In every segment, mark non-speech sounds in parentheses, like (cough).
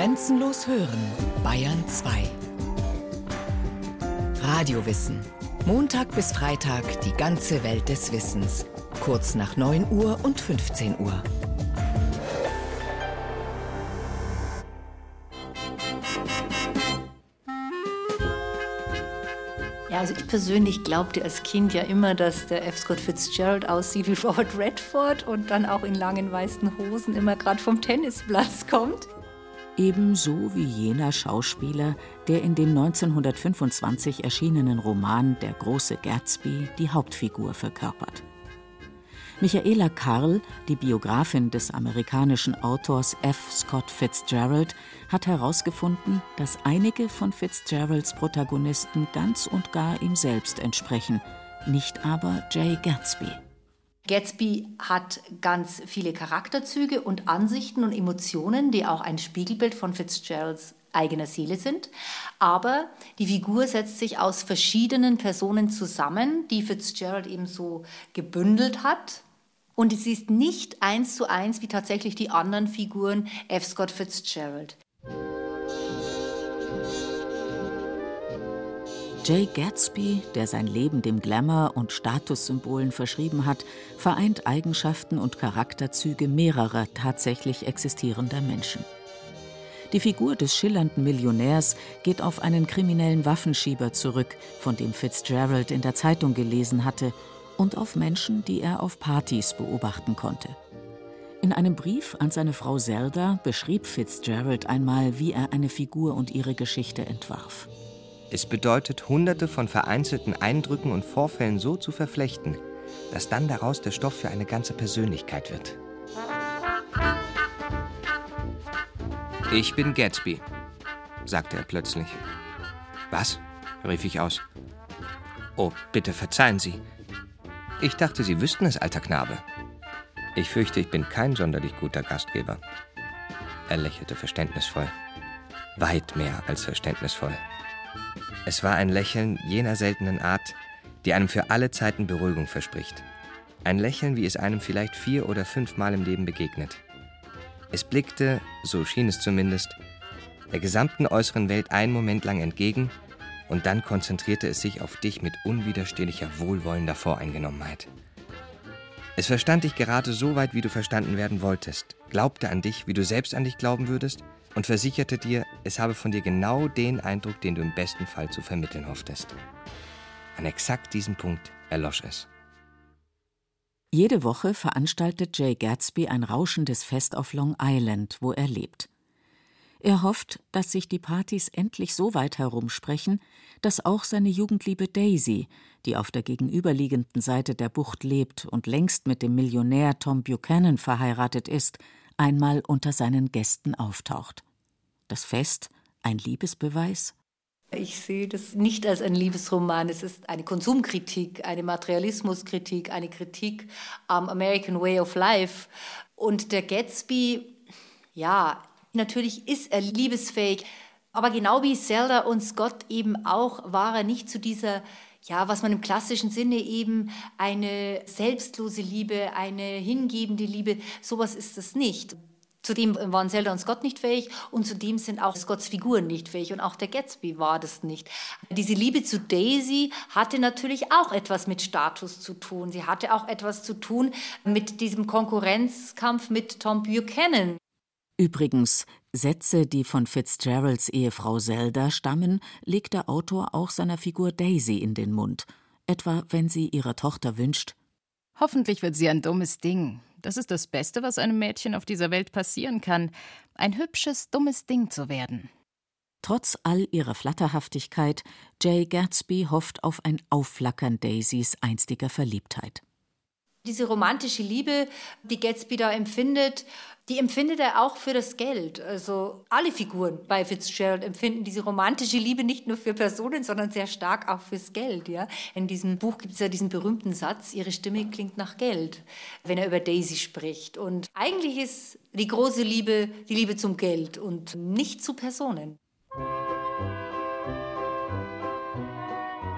Grenzenlos hören, Bayern 2. Radiowissen. Montag bis Freitag die ganze Welt des Wissens. Kurz nach 9 Uhr und 15 Uhr. also ich persönlich glaubte als Kind ja immer, dass der F. Scott Fitzgerald aussieht wie (laughs) Robert Redford und dann auch in langen weißen Hosen immer gerade vom Tennisplatz kommt. Ebenso wie jener Schauspieler, der in dem 1925 erschienenen Roman Der große Gatsby die Hauptfigur verkörpert. Michaela Karl, die Biografin des amerikanischen Autors F. Scott Fitzgerald, hat herausgefunden, dass einige von Fitzgeralds Protagonisten ganz und gar ihm selbst entsprechen, nicht aber Jay Gatsby. Gatsby hat ganz viele Charakterzüge und Ansichten und Emotionen, die auch ein Spiegelbild von Fitzgeralds eigener Seele sind. Aber die Figur setzt sich aus verschiedenen Personen zusammen, die Fitzgerald eben so gebündelt hat und sie ist nicht eins zu eins wie tatsächlich die anderen Figuren F. Scott Fitzgerald. Jay Gatsby, der sein Leben dem Glamour und Statussymbolen verschrieben hat, vereint Eigenschaften und Charakterzüge mehrerer tatsächlich existierender Menschen. Die Figur des schillernden Millionärs geht auf einen kriminellen Waffenschieber zurück, von dem Fitzgerald in der Zeitung gelesen hatte und auf Menschen, die er auf Partys beobachten konnte. In einem Brief an seine Frau Zelda beschrieb Fitzgerald einmal, wie er eine Figur und ihre Geschichte entwarf. Es bedeutet, hunderte von vereinzelten Eindrücken und Vorfällen so zu verflechten, dass dann daraus der Stoff für eine ganze Persönlichkeit wird. Ich bin Gatsby, sagte er plötzlich. Was? rief ich aus. Oh, bitte verzeihen Sie. Ich dachte, Sie wüssten es, alter Knabe. Ich fürchte, ich bin kein sonderlich guter Gastgeber. Er lächelte verständnisvoll. Weit mehr als verständnisvoll. Es war ein Lächeln jener seltenen Art, die einem für alle Zeiten Beruhigung verspricht. Ein Lächeln, wie es einem vielleicht vier oder fünfmal im Leben begegnet. Es blickte, so schien es zumindest, der gesamten äußeren Welt einen Moment lang entgegen und dann konzentrierte es sich auf dich mit unwiderstehlicher, wohlwollender Voreingenommenheit. Es verstand dich gerade so weit, wie du verstanden werden wolltest, glaubte an dich, wie du selbst an dich glauben würdest und versicherte dir, es habe von dir genau den Eindruck, den du im besten Fall zu vermitteln hofftest. An exakt diesem Punkt erlosch es. Jede Woche veranstaltet Jay Gatsby ein rauschendes Fest auf Long Island, wo er lebt. Er hofft, dass sich die Partys endlich so weit herumsprechen, dass auch seine Jugendliebe Daisy, die auf der gegenüberliegenden Seite der Bucht lebt und längst mit dem Millionär Tom Buchanan verheiratet ist, einmal unter seinen Gästen auftaucht. Das Fest ein Liebesbeweis? Ich sehe das nicht als ein Liebesroman. Es ist eine Konsumkritik, eine Materialismuskritik, eine Kritik am American Way of Life. Und der Gatsby, ja, Natürlich ist er liebesfähig, aber genau wie Zelda und Scott eben auch, war er nicht zu dieser ja, was man im klassischen Sinne eben eine selbstlose Liebe, eine hingebende Liebe, sowas ist es nicht. Zudem waren Zelda und Scott nicht fähig und zudem sind auch Scotts Figuren nicht fähig und auch der Gatsby war das nicht. Diese Liebe zu Daisy hatte natürlich auch etwas mit Status zu tun. Sie hatte auch etwas zu tun mit diesem Konkurrenzkampf mit Tom Buchanan. Übrigens, Sätze, die von Fitzgeralds Ehefrau Zelda stammen, legt der Autor auch seiner Figur Daisy in den Mund, etwa wenn sie ihrer Tochter wünscht Hoffentlich wird sie ein dummes Ding. Das ist das Beste, was einem Mädchen auf dieser Welt passieren kann, ein hübsches, dummes Ding zu werden. Trotz all ihrer Flatterhaftigkeit, Jay Gatsby hofft auf ein Aufflackern Daisys einstiger Verliebtheit. Diese romantische Liebe, die Gatsby da empfindet, die empfindet er auch für das Geld. Also alle Figuren bei Fitzgerald empfinden diese romantische Liebe nicht nur für Personen, sondern sehr stark auch fürs Geld. Ja? In diesem Buch gibt es ja diesen berühmten Satz, ihre Stimme klingt nach Geld, wenn er über Daisy spricht. Und eigentlich ist die große Liebe die Liebe zum Geld und nicht zu Personen.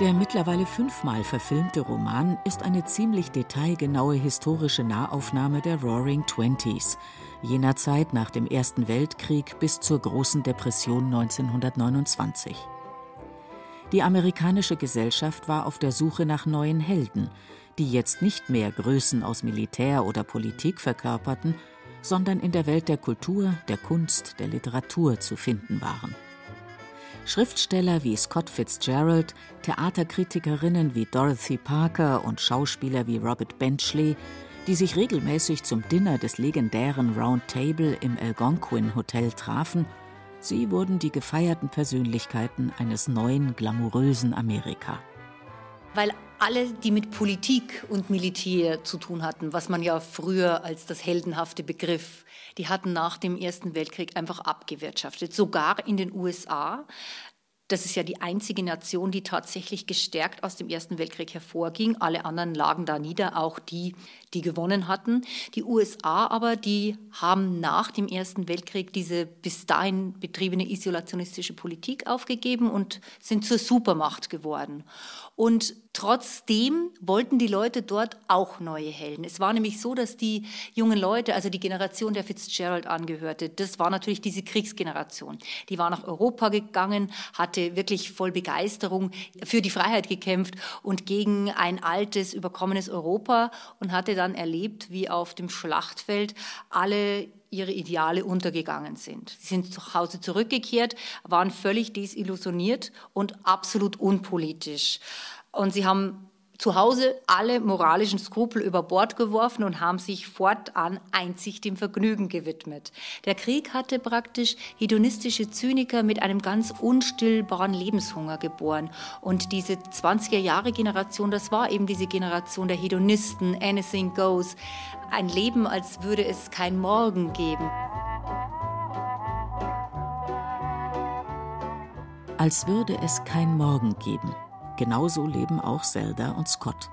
Der mittlerweile fünfmal verfilmte Roman ist eine ziemlich detailgenaue historische Nahaufnahme der Roaring Twenties, jener Zeit nach dem Ersten Weltkrieg bis zur Großen Depression 1929. Die amerikanische Gesellschaft war auf der Suche nach neuen Helden, die jetzt nicht mehr Größen aus Militär oder Politik verkörperten, sondern in der Welt der Kultur, der Kunst, der Literatur zu finden waren. Schriftsteller wie Scott Fitzgerald, Theaterkritikerinnen wie Dorothy Parker und Schauspieler wie Robert Benchley, die sich regelmäßig zum Dinner des legendären Round Table im Algonquin Hotel trafen, sie wurden die gefeierten Persönlichkeiten eines neuen, glamourösen Amerika. Weil alle, die mit Politik und Militär zu tun hatten, was man ja früher als das heldenhafte Begriff, die hatten nach dem Ersten Weltkrieg einfach abgewirtschaftet. Sogar in den USA das ist ja die einzige Nation, die tatsächlich gestärkt aus dem Ersten Weltkrieg hervorging. Alle anderen lagen da nieder, auch die, die gewonnen hatten. Die USA aber, die haben nach dem Ersten Weltkrieg diese bis dahin betriebene isolationistische Politik aufgegeben und sind zur Supermacht geworden. Und trotzdem wollten die Leute dort auch neue Helden. Es war nämlich so, dass die jungen Leute, also die Generation der Fitzgerald angehörte, das war natürlich diese Kriegsgeneration. Die war nach Europa gegangen, hatte wirklich voll Begeisterung für die Freiheit gekämpft und gegen ein altes, überkommenes Europa und hatte dann erlebt, wie auf dem Schlachtfeld alle ihre Ideale untergegangen sind. Sie sind zu Hause zurückgekehrt, waren völlig desillusioniert und absolut unpolitisch. Und sie haben zu Hause alle moralischen Skrupel über Bord geworfen und haben sich fortan einzig dem Vergnügen gewidmet. Der Krieg hatte praktisch hedonistische Zyniker mit einem ganz unstillbaren Lebenshunger geboren. Und diese 20er-Jahre-Generation, das war eben diese Generation der Hedonisten, anything goes, ein Leben, als würde es kein Morgen geben. Als würde es kein Morgen geben. Genauso leben auch Zelda und Scott.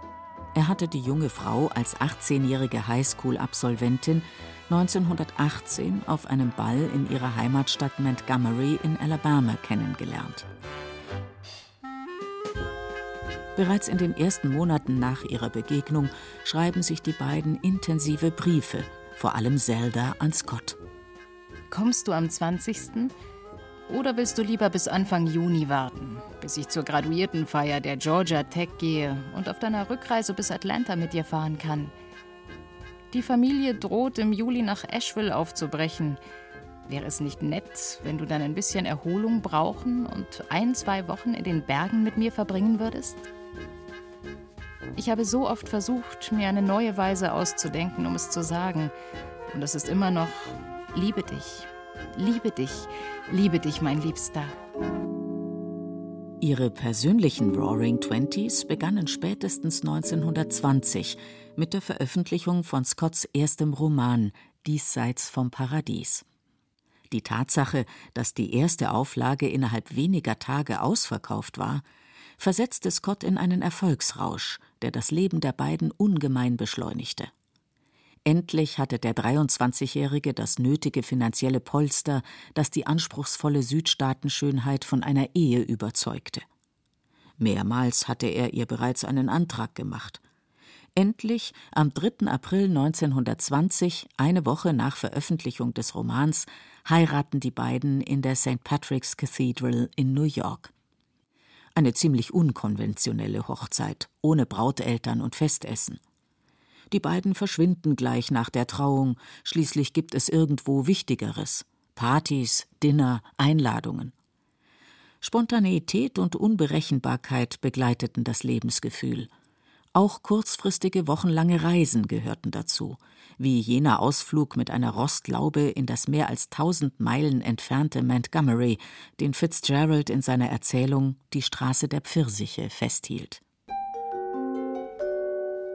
Er hatte die junge Frau als 18-jährige Highschool-Absolventin 1918 auf einem Ball in ihrer Heimatstadt Montgomery in Alabama kennengelernt. Bereits in den ersten Monaten nach ihrer Begegnung schreiben sich die beiden intensive Briefe, vor allem Zelda an Scott. Kommst du am 20.? Oder willst du lieber bis Anfang Juni warten, bis ich zur Graduiertenfeier der Georgia Tech gehe und auf deiner Rückreise bis Atlanta mit dir fahren kann? Die Familie droht im Juli nach Asheville aufzubrechen. Wäre es nicht nett, wenn du dann ein bisschen Erholung brauchen und ein, zwei Wochen in den Bergen mit mir verbringen würdest? Ich habe so oft versucht, mir eine neue Weise auszudenken, um es zu sagen. Und es ist immer noch, liebe dich, liebe dich, liebe dich, mein Liebster. Ihre persönlichen Roaring Twenties begannen spätestens 1920 mit der Veröffentlichung von Scotts erstem Roman Diesseits vom Paradies. Die Tatsache, dass die erste Auflage innerhalb weniger Tage ausverkauft war, versetzte Scott in einen Erfolgsrausch, der das Leben der beiden ungemein beschleunigte. Endlich hatte der 23-Jährige das nötige finanzielle Polster, das die anspruchsvolle Südstaatenschönheit von einer Ehe überzeugte. Mehrmals hatte er ihr bereits einen Antrag gemacht. Endlich, am 3. April 1920, eine Woche nach Veröffentlichung des Romans, heiraten die beiden in der St. Patrick's Cathedral in New York. Eine ziemlich unkonventionelle Hochzeit, ohne Brauteltern und Festessen. Die beiden verschwinden gleich nach der Trauung, schließlich gibt es irgendwo Wichtigeres Partys, Dinner, Einladungen. Spontaneität und Unberechenbarkeit begleiteten das Lebensgefühl. Auch kurzfristige wochenlange Reisen gehörten dazu, wie jener Ausflug mit einer Rostlaube in das mehr als tausend Meilen entfernte Montgomery, den Fitzgerald in seiner Erzählung Die Straße der Pfirsiche festhielt.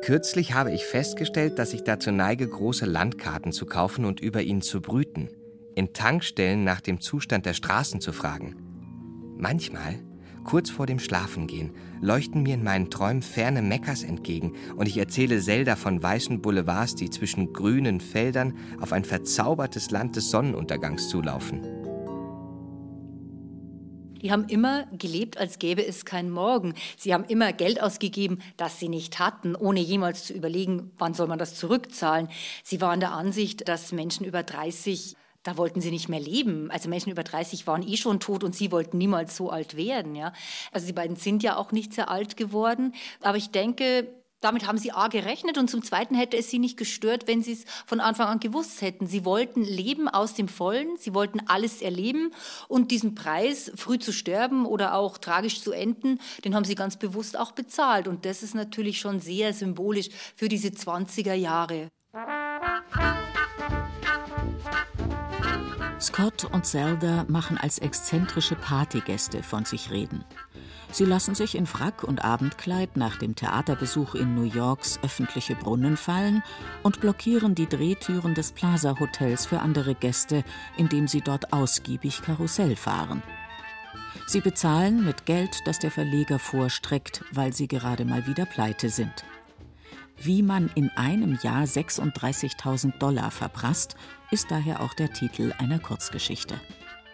Kürzlich habe ich festgestellt, dass ich dazu neige, große Landkarten zu kaufen und über ihnen zu brüten, in Tankstellen nach dem Zustand der Straßen zu fragen. Manchmal, kurz vor dem Schlafengehen, leuchten mir in meinen Träumen ferne Mekkas entgegen und ich erzähle Zelda von weißen Boulevards, die zwischen grünen Feldern auf ein verzaubertes Land des Sonnenuntergangs zulaufen. Die haben immer gelebt, als gäbe es keinen Morgen. Sie haben immer Geld ausgegeben, das sie nicht hatten, ohne jemals zu überlegen, wann soll man das zurückzahlen. Sie waren der Ansicht, dass Menschen über 30 da wollten sie nicht mehr leben. Also Menschen über 30 waren eh schon tot und sie wollten niemals so alt werden. Ja? Also die beiden sind ja auch nicht sehr alt geworden. Aber ich denke, damit haben sie A gerechnet und zum Zweiten hätte es sie nicht gestört, wenn sie es von Anfang an gewusst hätten. Sie wollten leben aus dem Vollen, sie wollten alles erleben und diesen Preis, früh zu sterben oder auch tragisch zu enden, den haben sie ganz bewusst auch bezahlt. Und das ist natürlich schon sehr symbolisch für diese 20er Jahre. Scott und Zelda machen als exzentrische Partygäste von sich reden. Sie lassen sich in Frack und Abendkleid nach dem Theaterbesuch in New Yorks öffentliche Brunnen fallen und blockieren die Drehtüren des Plaza Hotels für andere Gäste, indem sie dort ausgiebig Karussell fahren. Sie bezahlen mit Geld, das der Verleger vorstreckt, weil sie gerade mal wieder pleite sind. Wie man in einem Jahr 36.000 Dollar verprasst, ist daher auch der Titel einer Kurzgeschichte.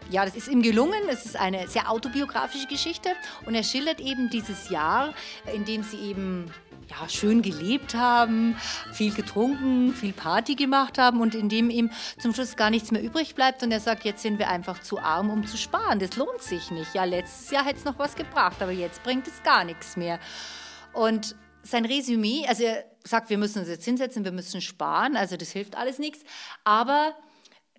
Ja, das ist ihm gelungen. Es ist eine sehr autobiografische Geschichte und er schildert eben dieses Jahr, in dem sie eben ja, schön gelebt haben, viel getrunken, viel Party gemacht haben und in dem ihm zum Schluss gar nichts mehr übrig bleibt. Und er sagt, jetzt sind wir einfach zu arm, um zu sparen. Das lohnt sich nicht. Ja, letztes Jahr hätte es noch was gebracht, aber jetzt bringt es gar nichts mehr. Und sein Resümee, also er sagt, wir müssen uns jetzt hinsetzen, wir müssen sparen, also das hilft alles nichts. Aber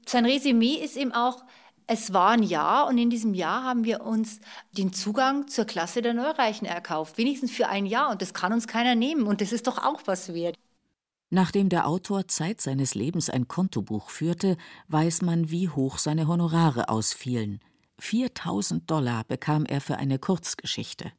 sein Resümee ist eben auch, es war ein Jahr und in diesem Jahr haben wir uns den Zugang zur Klasse der Neureichen erkauft. Wenigstens für ein Jahr und das kann uns keiner nehmen und das ist doch auch was wert. Nachdem der Autor Zeit seines Lebens ein Kontobuch führte, weiß man, wie hoch seine Honorare ausfielen. 4000 Dollar bekam er für eine Kurzgeschichte.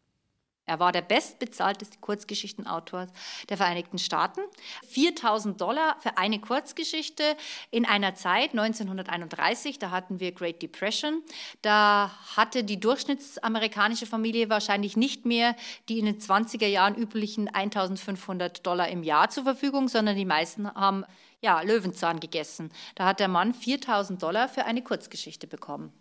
Er war der bestbezahlteste Kurzgeschichtenautor der Vereinigten Staaten. 4000 Dollar für eine Kurzgeschichte in einer Zeit, 1931, da hatten wir Great Depression. Da hatte die durchschnittsamerikanische Familie wahrscheinlich nicht mehr die in den 20er Jahren üblichen 1500 Dollar im Jahr zur Verfügung, sondern die meisten haben ja, Löwenzahn gegessen. Da hat der Mann 4000 Dollar für eine Kurzgeschichte bekommen.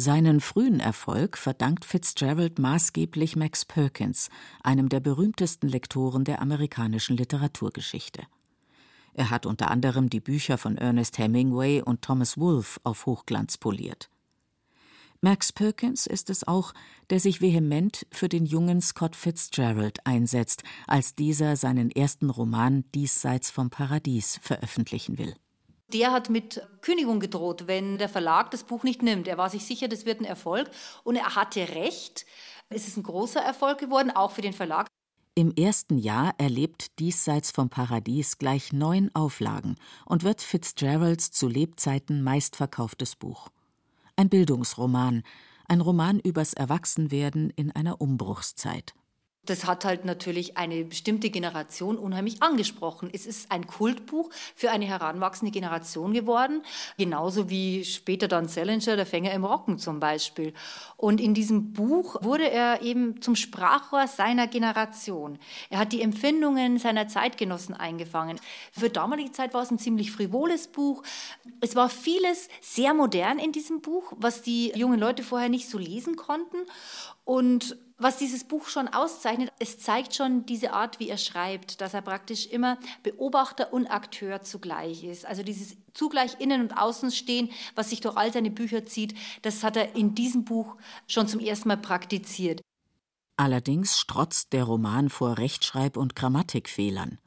Seinen frühen Erfolg verdankt Fitzgerald maßgeblich Max Perkins, einem der berühmtesten Lektoren der amerikanischen Literaturgeschichte. Er hat unter anderem die Bücher von Ernest Hemingway und Thomas Wolfe auf Hochglanz poliert. Max Perkins ist es auch, der sich vehement für den jungen Scott Fitzgerald einsetzt, als dieser seinen ersten Roman Diesseits vom Paradies veröffentlichen will. Der hat mit Kündigung gedroht, wenn der Verlag das Buch nicht nimmt. Er war sich sicher, das wird ein Erfolg. Und er hatte recht. Es ist ein großer Erfolg geworden, auch für den Verlag. Im ersten Jahr erlebt Diesseits vom Paradies gleich neun Auflagen und wird Fitzgeralds zu Lebzeiten meistverkauftes Buch. Ein Bildungsroman, ein Roman übers Erwachsenwerden in einer Umbruchszeit das hat halt natürlich eine bestimmte Generation unheimlich angesprochen. Es ist ein Kultbuch für eine heranwachsende Generation geworden, genauso wie später dann Salinger, der Fänger im Rocken zum Beispiel. Und in diesem Buch wurde er eben zum Sprachrohr seiner Generation. Er hat die Empfindungen seiner Zeitgenossen eingefangen. Für damalige Zeit war es ein ziemlich frivoles Buch. Es war vieles sehr modern in diesem Buch, was die jungen Leute vorher nicht so lesen konnten. Und was dieses Buch schon auszeichnet, es zeigt schon diese Art, wie er schreibt, dass er praktisch immer Beobachter und Akteur zugleich ist. Also dieses zugleich Innen- und Außenstehen, was sich durch all seine Bücher zieht, das hat er in diesem Buch schon zum ersten Mal praktiziert. Allerdings strotzt der Roman vor Rechtschreib- und Grammatikfehlern.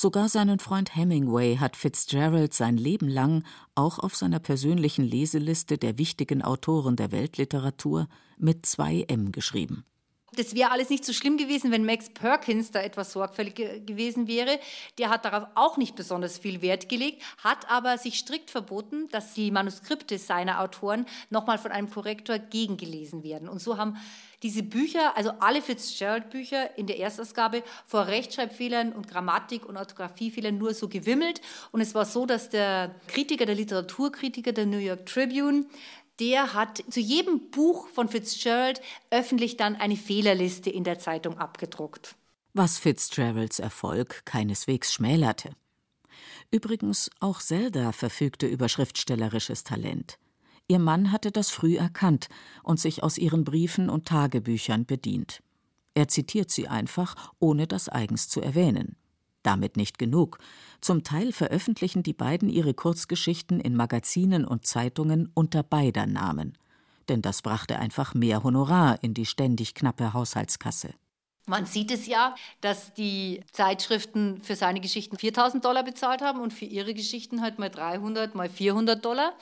Sogar seinen Freund Hemingway hat Fitzgerald sein Leben lang auch auf seiner persönlichen Leseliste der wichtigen Autoren der Weltliteratur mit zwei M geschrieben. Das wäre alles nicht so schlimm gewesen, wenn Max Perkins da etwas sorgfältig gewesen wäre. Der hat darauf auch nicht besonders viel Wert gelegt, hat aber sich strikt verboten, dass die Manuskripte seiner Autoren nochmal von einem Korrektor gegengelesen werden. Und so haben diese Bücher, also alle Fitzgerald-Bücher in der Erstausgabe vor Rechtschreibfehlern und Grammatik- und Orthographiefehlern nur so gewimmelt. Und es war so, dass der Kritiker, der Literaturkritiker der New York Tribune der hat zu jedem Buch von Fitzgerald öffentlich dann eine Fehlerliste in der Zeitung abgedruckt. Was Fitzgeralds Erfolg keineswegs schmälerte. Übrigens, auch Zelda verfügte über schriftstellerisches Talent. Ihr Mann hatte das früh erkannt und sich aus ihren Briefen und Tagebüchern bedient. Er zitiert sie einfach, ohne das eigens zu erwähnen. Damit nicht genug. Zum Teil veröffentlichen die beiden ihre Kurzgeschichten in Magazinen und Zeitungen unter beider Namen. Denn das brachte einfach mehr Honorar in die ständig knappe Haushaltskasse. Man sieht es ja, dass die Zeitschriften für seine Geschichten 4000 Dollar bezahlt haben und für ihre Geschichten halt mal 300, mal 400 Dollar.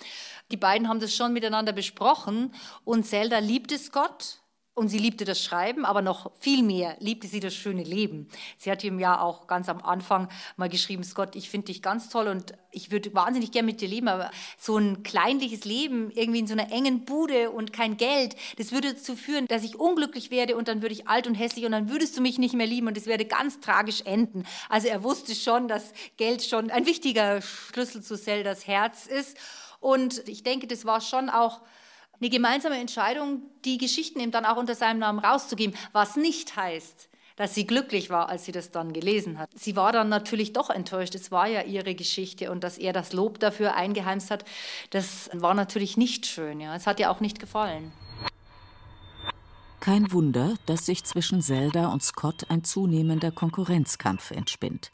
Die beiden haben das schon miteinander besprochen und Zelda liebt es Gott und sie liebte das Schreiben, aber noch viel mehr liebte sie das schöne Leben. Sie hat ihm ja auch ganz am Anfang mal geschrieben, Scott, ich finde dich ganz toll und ich würde wahnsinnig gern mit dir leben, aber so ein kleinliches Leben, irgendwie in so einer engen Bude und kein Geld, das würde dazu führen, dass ich unglücklich werde und dann würde ich alt und hässlich und dann würdest du mich nicht mehr lieben und es werde ganz tragisch enden. Also er wusste schon, dass Geld schon ein wichtiger Schlüssel zu Zeldas Herz ist. Und ich denke, das war schon auch eine gemeinsame Entscheidung, die Geschichten eben dann auch unter seinem Namen rauszugeben, was nicht heißt, dass sie glücklich war, als sie das dann gelesen hat. Sie war dann natürlich doch enttäuscht. Es war ja ihre Geschichte und dass er das Lob dafür eingeheimst hat, das war natürlich nicht schön. Ja. Es hat ihr auch nicht gefallen. Kein Wunder, dass sich zwischen Zelda und Scott ein zunehmender Konkurrenzkampf entspinnt.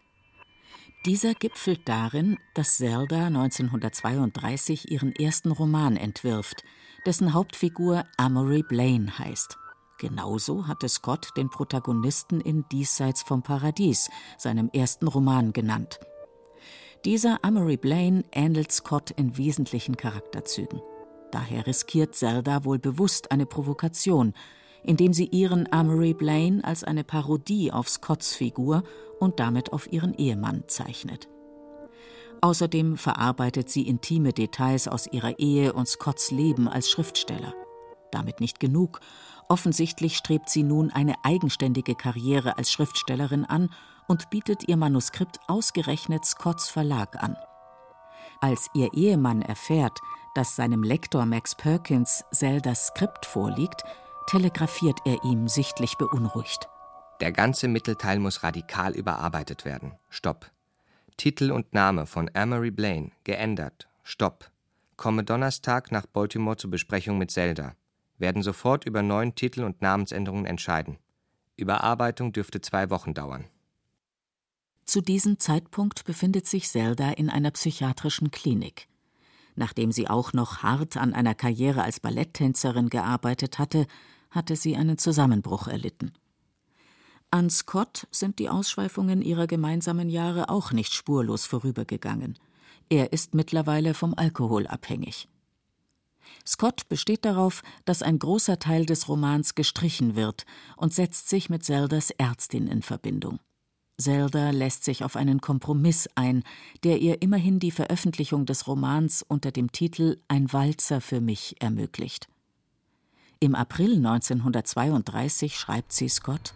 Dieser gipfelt darin, dass Zelda 1932 ihren ersten Roman entwirft, dessen Hauptfigur Amory Blaine heißt. Genauso hatte Scott den Protagonisten in Diesseits vom Paradies, seinem ersten Roman, genannt. Dieser Amory Blaine ähnelt Scott in wesentlichen Charakterzügen. Daher riskiert Zelda wohl bewusst eine Provokation, indem sie ihren Amory Blaine als eine Parodie auf Scotts Figur und damit auf ihren Ehemann zeichnet. Außerdem verarbeitet sie intime Details aus ihrer Ehe und Scotts Leben als Schriftsteller. Damit nicht genug. Offensichtlich strebt sie nun eine eigenständige Karriere als Schriftstellerin an und bietet ihr Manuskript ausgerechnet Scotts Verlag an. Als ihr Ehemann erfährt, dass seinem Lektor Max Perkins Zeldas Skript vorliegt, telegrafiert er ihm sichtlich beunruhigt. Der ganze Mittelteil muss radikal überarbeitet werden. Stopp. Titel und Name von Amory Blaine geändert. Stopp. Komme Donnerstag nach Baltimore zur Besprechung mit Zelda. Werden sofort über neuen Titel und Namensänderungen entscheiden. Überarbeitung dürfte zwei Wochen dauern. Zu diesem Zeitpunkt befindet sich Zelda in einer psychiatrischen Klinik. Nachdem sie auch noch hart an einer Karriere als Balletttänzerin gearbeitet hatte, hatte sie einen Zusammenbruch erlitten. An Scott sind die Ausschweifungen ihrer gemeinsamen Jahre auch nicht spurlos vorübergegangen. Er ist mittlerweile vom Alkohol abhängig. Scott besteht darauf, dass ein großer Teil des Romans gestrichen wird und setzt sich mit Zeldas Ärztin in Verbindung. Zelda lässt sich auf einen Kompromiss ein, der ihr immerhin die Veröffentlichung des Romans unter dem Titel Ein Walzer für mich ermöglicht. Im April 1932 schreibt sie Scott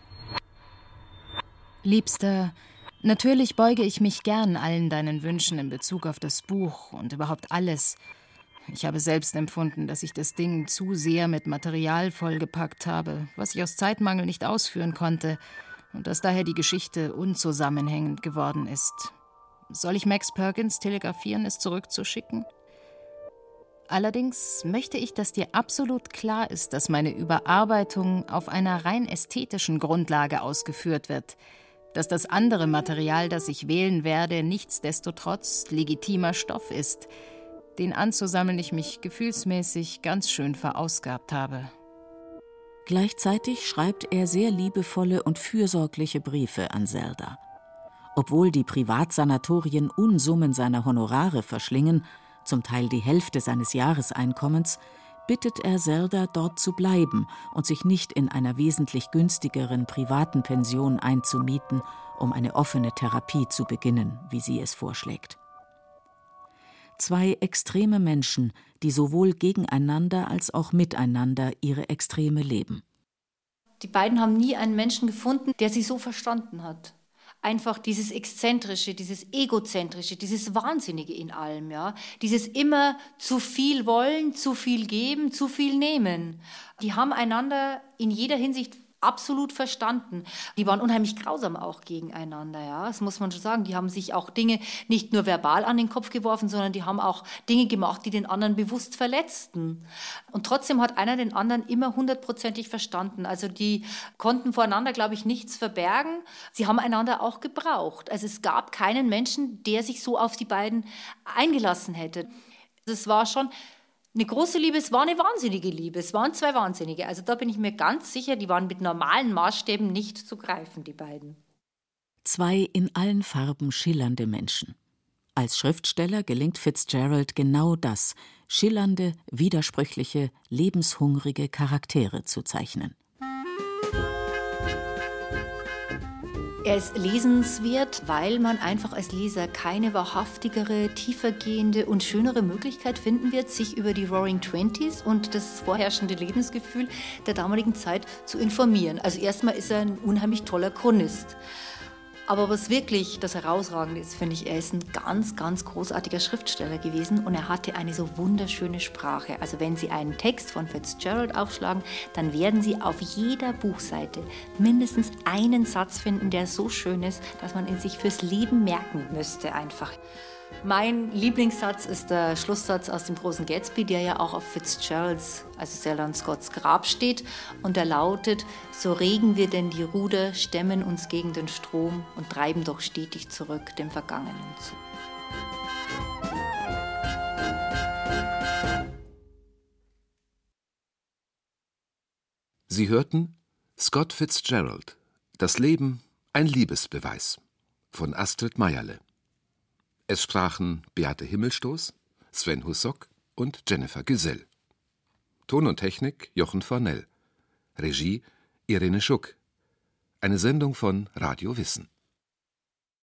Liebster, natürlich beuge ich mich gern allen deinen Wünschen in Bezug auf das Buch und überhaupt alles. Ich habe selbst empfunden, dass ich das Ding zu sehr mit Material vollgepackt habe, was ich aus Zeitmangel nicht ausführen konnte, und dass daher die Geschichte unzusammenhängend geworden ist. Soll ich Max Perkins telegrafieren, es zurückzuschicken? Allerdings möchte ich, dass dir absolut klar ist, dass meine Überarbeitung auf einer rein ästhetischen Grundlage ausgeführt wird – dass das andere Material, das ich wählen werde, nichtsdestotrotz legitimer Stoff ist, den anzusammeln ich mich gefühlsmäßig ganz schön verausgabt habe. Gleichzeitig schreibt er sehr liebevolle und fürsorgliche Briefe an Zelda. Obwohl die Privatsanatorien Unsummen seiner Honorare verschlingen, zum Teil die Hälfte seines Jahreseinkommens, bittet er Zelda, dort zu bleiben und sich nicht in einer wesentlich günstigeren privaten Pension einzumieten, um eine offene Therapie zu beginnen, wie sie es vorschlägt. Zwei extreme Menschen, die sowohl gegeneinander als auch miteinander ihre Extreme leben. Die beiden haben nie einen Menschen gefunden, der sie so verstanden hat einfach dieses Exzentrische, dieses Egozentrische, dieses Wahnsinnige in allem, ja. Dieses immer zu viel wollen, zu viel geben, zu viel nehmen. Die haben einander in jeder Hinsicht absolut verstanden. Die waren unheimlich grausam auch gegeneinander, ja. Das muss man schon sagen. Die haben sich auch Dinge nicht nur verbal an den Kopf geworfen, sondern die haben auch Dinge gemacht, die den anderen bewusst verletzten. Und trotzdem hat einer den anderen immer hundertprozentig verstanden. Also die konnten voreinander, glaube ich, nichts verbergen. Sie haben einander auch gebraucht. Also es gab keinen Menschen, der sich so auf die beiden eingelassen hätte. Es war schon eine große Liebe, es war eine wahnsinnige Liebe. Es waren zwei Wahnsinnige. Also da bin ich mir ganz sicher, die waren mit normalen Maßstäben nicht zu greifen, die beiden. Zwei in allen Farben schillernde Menschen. Als Schriftsteller gelingt Fitzgerald genau das, schillernde, widersprüchliche, lebenshungrige Charaktere zu zeichnen. Er ist lesenswert, weil man einfach als Leser keine wahrhaftigere, tiefergehende und schönere Möglichkeit finden wird, sich über die Roaring Twenties und das vorherrschende Lebensgefühl der damaligen Zeit zu informieren. Also erstmal ist er ein unheimlich toller Chronist. Aber was wirklich das Herausragende ist, finde ich, er ist ein ganz, ganz großartiger Schriftsteller gewesen und er hatte eine so wunderschöne Sprache. Also wenn Sie einen Text von Fitzgerald aufschlagen, dann werden Sie auf jeder Buchseite mindestens einen Satz finden, der so schön ist, dass man ihn sich fürs Leben merken müsste einfach. Mein Lieblingssatz ist der Schlusssatz aus dem großen Gatsby, der ja auch auf Fitzgeralds, also Selon Scotts Grab steht. Und der lautet, so regen wir denn die Ruder, stemmen uns gegen den Strom und treiben doch stetig zurück dem Vergangenen zu. Sie hörten Scott Fitzgerald, Das Leben, ein Liebesbeweis von Astrid Meierle. Es sprachen Beate Himmelstoß, Sven Hussock und Jennifer Gesell. Ton und Technik Jochen Fornell. Regie Irene Schuck. Eine Sendung von Radio Wissen.